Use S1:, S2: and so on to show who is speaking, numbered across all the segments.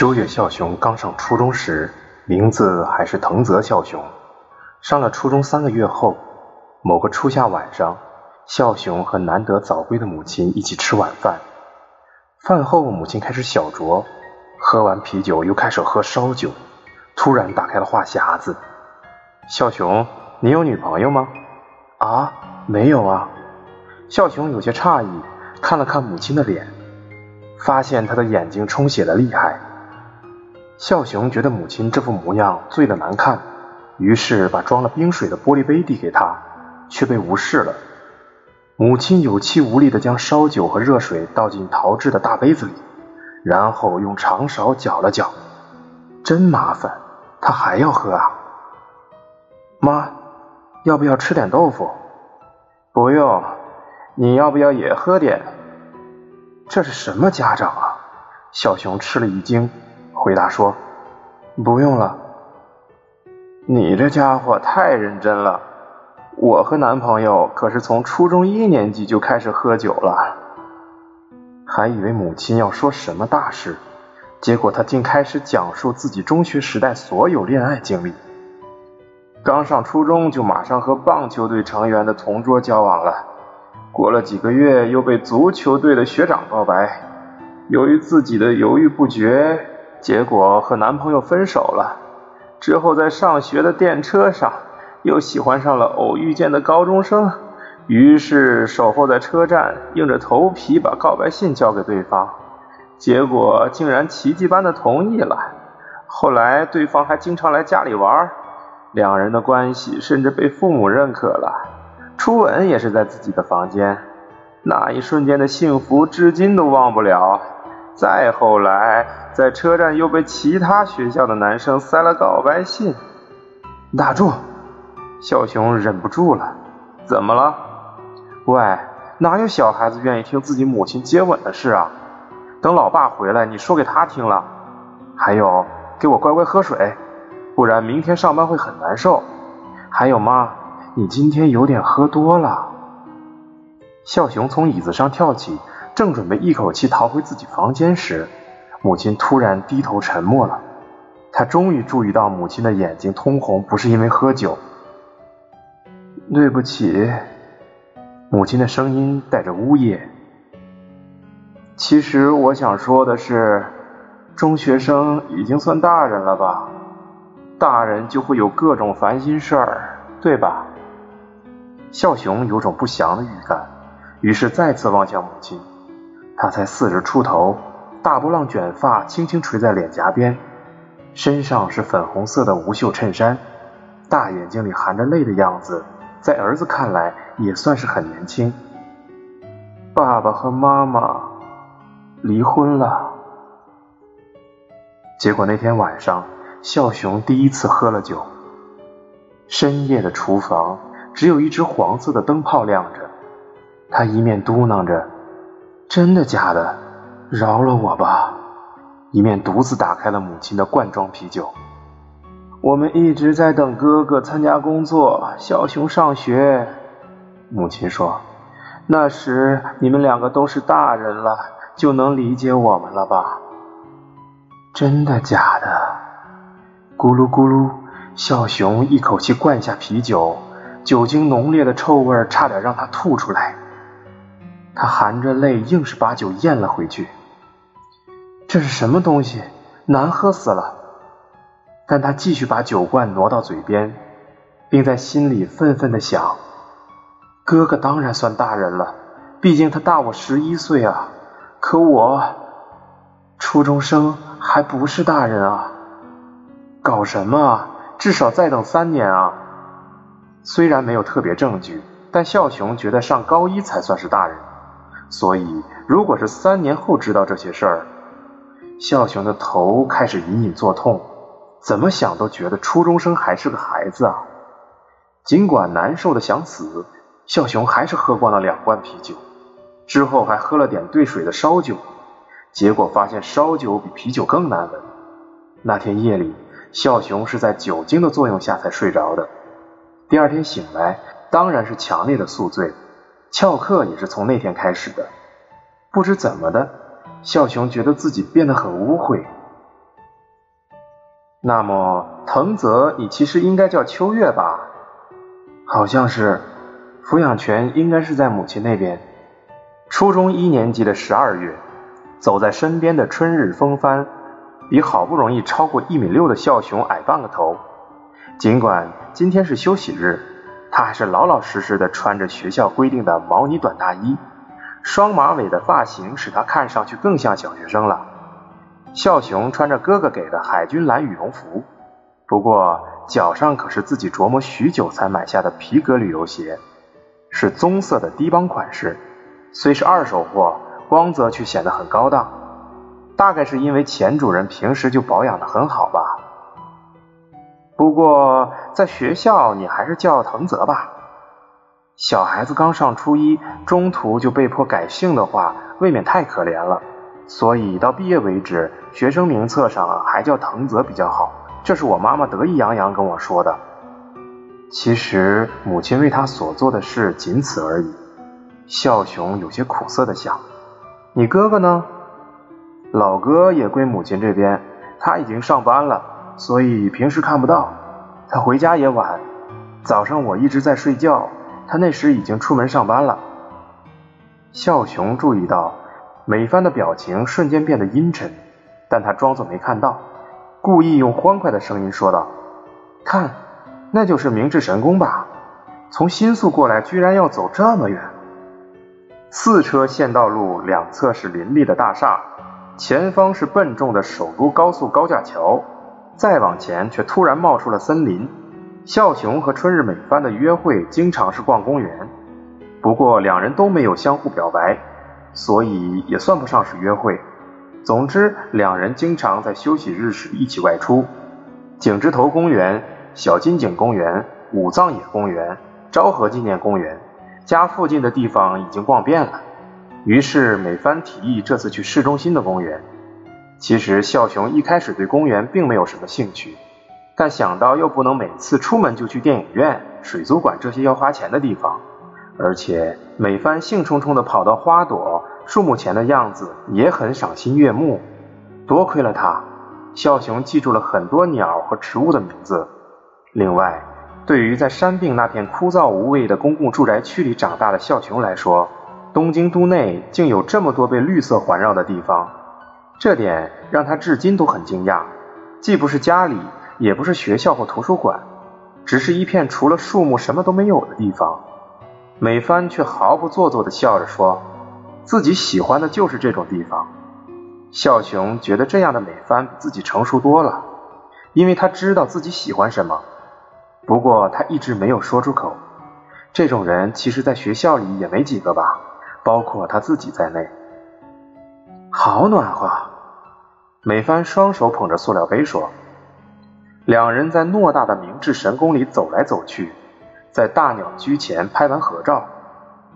S1: 秋月孝雄刚上初中时，名字还是藤泽孝雄。上了初中三个月后，某个初夏晚上，孝雄和难得早归的母亲一起吃晚饭。饭后，母亲开始小酌，喝完啤酒又开始喝烧酒。突然打开了话匣子：“孝雄，你有女朋友吗？”“
S2: 啊，没有啊。”
S1: 孝雄有些诧异，看了看母亲的脸，发现她的眼睛充血的厉害。孝雄觉得母亲这副模样醉得难看，于是把装了冰水的玻璃杯递给她，却被无视了。母亲有气无力地将烧酒和热水倒进陶制的大杯子里，然后用长勺搅了搅。真麻烦，他还要喝啊！
S2: 妈，要不要吃点豆腐？
S3: 不用，你要不要也喝点？
S1: 这是什么家长啊？小熊吃了一惊。回答说：“
S2: 不用了。
S3: 你这家伙太认真了。我和男朋友可是从初中一年级就开始喝酒了。”
S1: 还以为母亲要说什么大事，结果他竟开始讲述自己中学时代所有恋爱经历。
S3: 刚上初中就马上和棒球队成员的同桌交往了，过了几个月又被足球队的学长告白。由于自己的犹豫不决。结果和男朋友分手了，之后在上学的电车上又喜欢上了偶遇见的高中生，于是守候在车站，硬着头皮把告白信交给对方，结果竟然奇迹般的同意了。后来对方还经常来家里玩，两人的关系甚至被父母认可了，初吻也是在自己的房间，那一瞬间的幸福至今都忘不了。再后来，在车站又被其他学校的男生塞了告白信。
S1: 打住！小熊忍不住了。
S3: 怎么了？
S1: 喂，哪有小孩子愿意听自己母亲接吻的事啊？等老爸回来，你说给他听了。还有，给我乖乖喝水，不然明天上班会很难受。还有妈，你今天有点喝多了。小熊从椅子上跳起。正准备一口气逃回自己房间时，母亲突然低头沉默了。他终于注意到母亲的眼睛通红，不是因为喝酒。
S2: 对不起，
S1: 母亲的声音带着呜咽。
S3: 其实我想说的是，中学生已经算大人了吧？大人就会有各种烦心事儿，对吧？
S1: 孝雄有种不祥的预感，于是再次望向母亲。他才四十出头，大波浪卷发轻轻垂在脸颊边，身上是粉红色的无袖衬衫，大眼睛里含着泪的样子，在儿子看来也算是很年轻。
S2: 爸爸和妈妈离婚了。
S1: 结果那天晚上，孝雄第一次喝了酒。深夜的厨房只有一只黄色的灯泡亮着，他一面嘟囔着。真的假的？饶了我吧！一面独自打开了母亲的罐装啤酒。
S3: 我们一直在等哥哥参加工作，小熊上学。母亲说：“那时你们两个都是大人了，就能理解我们了吧？”
S1: 真的假的？咕噜咕噜，小熊一口气灌下啤酒，酒精浓烈的臭味差点让他吐出来。他含着泪，硬是把酒咽了回去。这是什么东西？难喝死了！但他继续把酒罐挪到嘴边，并在心里愤愤地想：哥哥当然算大人了，毕竟他大我十一岁啊。可我，初中生还不是大人啊！搞什么啊？至少再等三年啊！虽然没有特别证据，但孝雄觉得上高一才算是大人。所以，如果是三年后知道这些事儿，孝雄的头开始隐隐作痛，怎么想都觉得初中生还是个孩子啊。尽管难受的想死，孝雄还是喝光了两罐啤酒，之后还喝了点兑水的烧酒，结果发现烧酒比啤酒更难闻。那天夜里，孝雄是在酒精的作用下才睡着的。第二天醒来，当然是强烈的宿醉。翘课也是从那天开始的。不知怎么的，孝雄觉得自己变得很污秽。那么藤泽，你其实应该叫秋月吧？
S2: 好像是，抚养权应该是在母亲那边。
S1: 初中一年级的十二月，走在身边的春日风帆，比好不容易超过一米六的孝雄矮半个头。尽管今天是休息日，他还是老老实实的穿着学校规定的毛呢短大衣，双马尾的发型使他看上去更像小学生了。孝雄穿着哥哥给的海军蓝羽绒服，不过脚上可是自己琢磨许久才买下的皮革旅游鞋，是棕色的低帮款式，虽是二手货，光泽却显得很高档。大概是因为前主人平时就保养的很好吧。不过在学校你还是叫藤泽吧。小孩子刚上初一，中途就被迫改姓的话，未免太可怜了。所以到毕业为止，学生名册上还叫藤泽比较好。这是我妈妈得意洋洋跟我说的。其实母亲为他所做的事仅此而已。孝雄有些苦涩的想：你哥哥呢？
S2: 老哥也归母亲这边，他已经上班了，所以平时看不到。他回家也晚，早上我一直在睡觉，他那时已经出门上班了。
S1: 孝雄注意到。美帆的表情瞬间变得阴沉，但他装作没看到，故意用欢快的声音说道：“看，那就是明治神宫吧？从新宿过来居然要走这么远。”四车线道路两侧是林立的大厦，前方是笨重的首都高速高架桥，再往前却突然冒出了森林。孝雄和春日美帆的约会经常是逛公园，不过两人都没有相互表白。所以也算不上是约会。总之，两人经常在休息日时一起外出。井之头公园、小金井公园、武藏野公园、昭和纪念公园，家附近的地方已经逛遍了。于是美帆提议这次去市中心的公园。其实孝雄一开始对公园并没有什么兴趣，但想到又不能每次出门就去电影院、水族馆这些要花钱的地方。而且每番兴冲冲地跑到花朵树木前的样子也很赏心悦目。多亏了他，孝雄记住了很多鸟和植物的名字。另外，对于在山病那片枯燥无味的公共住宅区里长大的孝雄来说，东京都内竟有这么多被绿色环绕的地方，这点让他至今都很惊讶。既不是家里，也不是学校或图书馆，只是一片除了树木什么都没有的地方。美帆却毫不做作地笑着说：“自己喜欢的就是这种地方。”孝雄觉得这样的美帆比自己成熟多了，因为他知道自己喜欢什么。不过他一直没有说出口。这种人其实，在学校里也没几个吧，包括他自己在内。好暖和，美帆双手捧着塑料杯说。两人在偌大的明治神宫里走来走去。在大鸟居前拍完合照，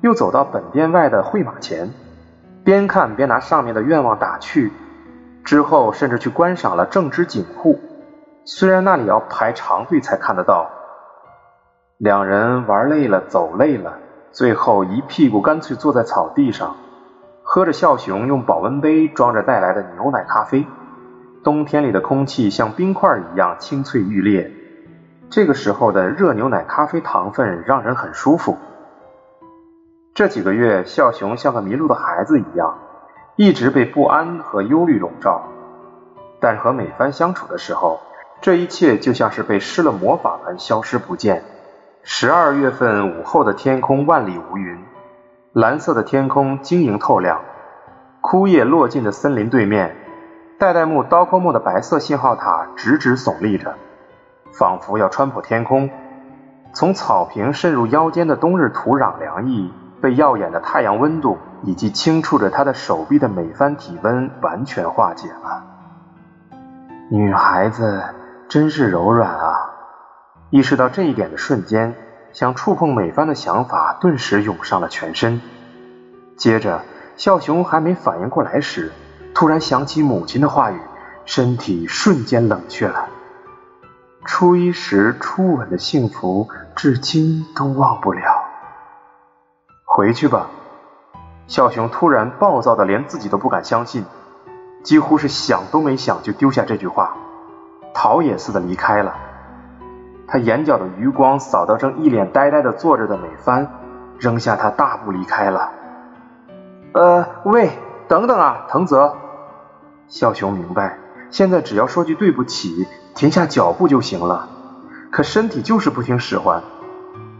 S1: 又走到本殿外的会马前，边看边拿上面的愿望打趣。之后甚至去观赏了正之井户，虽然那里要排长队才看得到。两人玩累了，走累了，最后一屁股干脆坐在草地上，喝着孝雄用保温杯装着带来的牛奶咖啡。冬天里的空气像冰块一样清脆欲裂。这个时候的热牛奶咖啡糖分让人很舒服。这几个月，孝雄像个迷路的孩子一样，一直被不安和忧虑笼罩。但和美帆相处的时候，这一切就像是被施了魔法般消失不见。十二月份午后的天空万里无云，蓝色的天空晶莹透亮。枯叶落尽的森林对面，代代木刀阔木的白色信号塔直直耸立着。仿佛要穿破天空，从草坪渗入腰间的冬日土壤凉意，被耀眼的太阳温度以及轻触着他的手臂的每番体温完全化解了。女孩子真是柔软啊！意识到这一点的瞬间，想触碰美帆的想法顿时涌上了全身。接着，孝雄还没反应过来时，突然想起母亲的话语，身体瞬间冷却了。初一时初吻的幸福，至今都忘不了。回去吧，孝雄突然暴躁的连自己都不敢相信，几乎是想都没想就丢下这句话。
S2: 逃也似的离开了。他眼角的余光扫到正一脸呆呆的坐着的美帆，扔下他大步离开了。呃，喂，等等啊，藤泽！孝雄明白，现在只要说句对不起，停下脚步就行了。可身体就是不听使唤。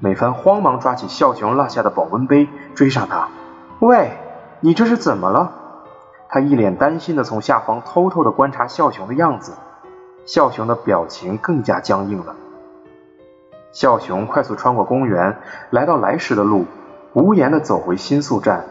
S2: 美帆慌忙抓起孝雄落下的保温杯，追上他。喂，你这是怎么了？他一脸担心的从下方偷偷的观察孝雄的样子。孝雄的表情更加僵硬了。孝雄快速穿过公园，来到来时的路，无言的走回新宿站。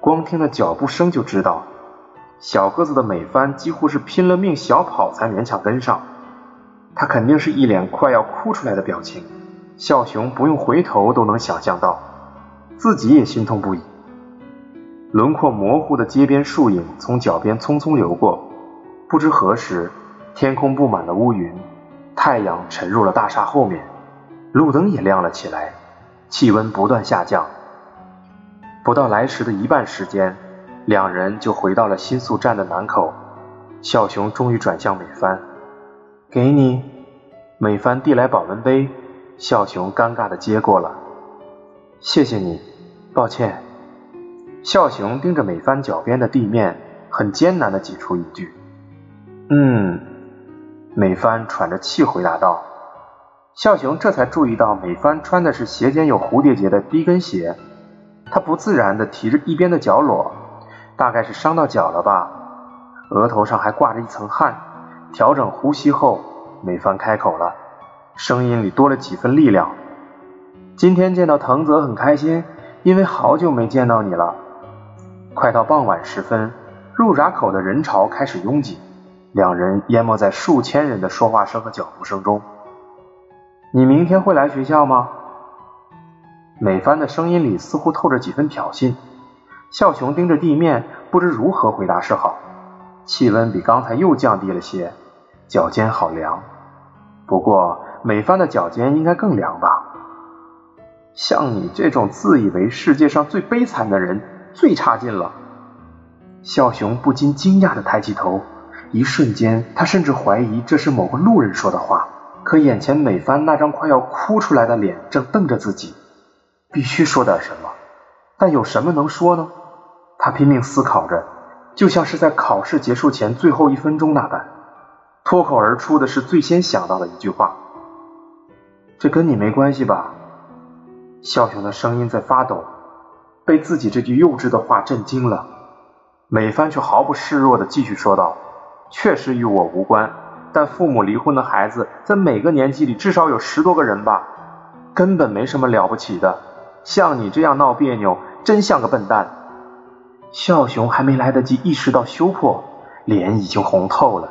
S2: 光听那脚步声就知道，小个子的美帆几乎是拼了命小跑才勉强跟上。他肯定是一脸快要哭出来的表情。孝雄不用回头都能想象到，自己也心痛不已。轮廓模糊的街边树影从脚边匆匆流过，不知何时，天空布满了乌云，太阳沉入了大厦后面，路灯也亮了起来，气温不断下降。不到来时的一半时间，两人就回到了新宿站的南口。小熊终于转向美帆：“给你。”美帆递来保温杯，小熊尴尬的接过了：“谢谢你，抱歉。”孝雄盯着美帆脚边的地面，很艰难的挤出一句：“嗯。”美帆喘着气回答道。孝雄这才注意到美帆穿的是鞋尖有蝴蝶结的低跟鞋，他不自然的提着一边的脚裸，大概是伤到脚了吧，额头上还挂着一层汗。调整呼吸后，美帆开口了，声音里多了几分力量：“今天见到藤泽很开心，因为好久没见到你了。”快到傍晚时分，入闸口的人潮开始拥挤，两人淹没在数千人的说话声和脚步声中。你明天会来学校吗？美帆的声音里似乎透着几分挑衅。孝雄盯着地面，不知如何回答是好。气温比刚才又降低了些，脚尖好凉。不过美帆的脚尖应该更凉吧？像你这种自以为世界上最悲惨的人。最差劲了，孝雄不禁惊讶的抬起头，一瞬间，他甚至怀疑这是某个路人说的话。可眼前美帆那张快要哭出来的脸正瞪着自己，必须说点什么，但有什么能说呢？他拼命思考着，就像是在考试结束前最后一分钟那般，脱口而出的是最先想到的一句话：“这跟你没关系吧？”笑雄的声音在发抖。被自己这句幼稚的话震惊了，美帆却毫不示弱的继续说道：“确实与我无关，但父母离婚的孩子在每个年级里至少有十多个人吧，根本没什么了不起的。像你这样闹别扭，真像个笨蛋。”笑雄还没来得及意识到羞破，脸已经红透了。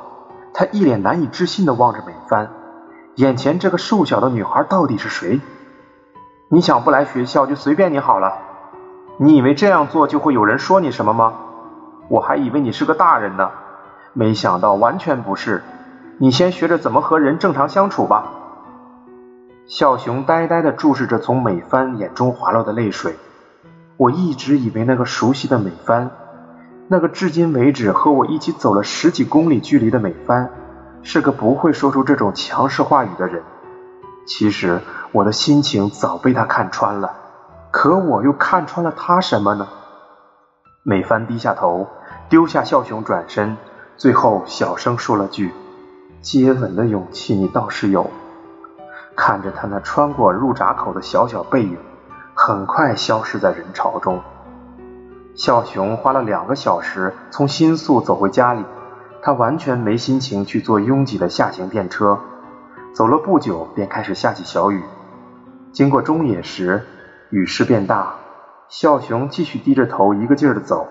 S2: 他一脸难以置信的望着美帆，眼前这个瘦小的女孩到底是谁？你想不来学校就随便你好了。你以为这样做就会有人说你什么吗？我还以为你是个大人呢，没想到完全不是。你先学着怎么和人正常相处吧。小熊呆呆地注视着从美帆眼中滑落的泪水。我一直以为那个熟悉的美帆，那个至今为止和我一起走了十几公里距离的美帆，是个不会说出这种强势话语的人。其实我的心情早被他看穿了。可我又看穿了他什么呢？美帆低下头，丢下笑熊，转身，最后小声说了句：“接吻的勇气你倒是有。”看着他那穿过入闸口的小小背影，很快消失在人潮中。笑熊花了两个小时从新宿走回家里，他完全没心情去坐拥挤的下行电车。走了不久，便开始下起小雨。经过中野时，雨势变大，孝雄继续低着头，一个劲儿的走。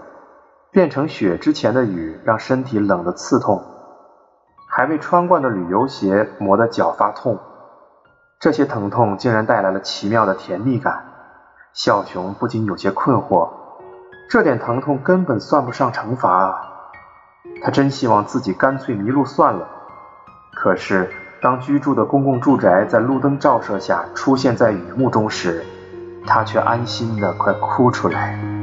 S2: 变成雪之前的雨，让身体冷得刺痛，还未穿惯的旅游鞋磨得脚发痛。这些疼痛竟然带来了奇妙的甜蜜感，小熊不禁有些困惑。这点疼痛根本算不上惩罚啊！他真希望自己干脆迷路算了。可是，当居住的公共住宅在路灯照射下出现在雨幕中时，他却安心的快哭出来。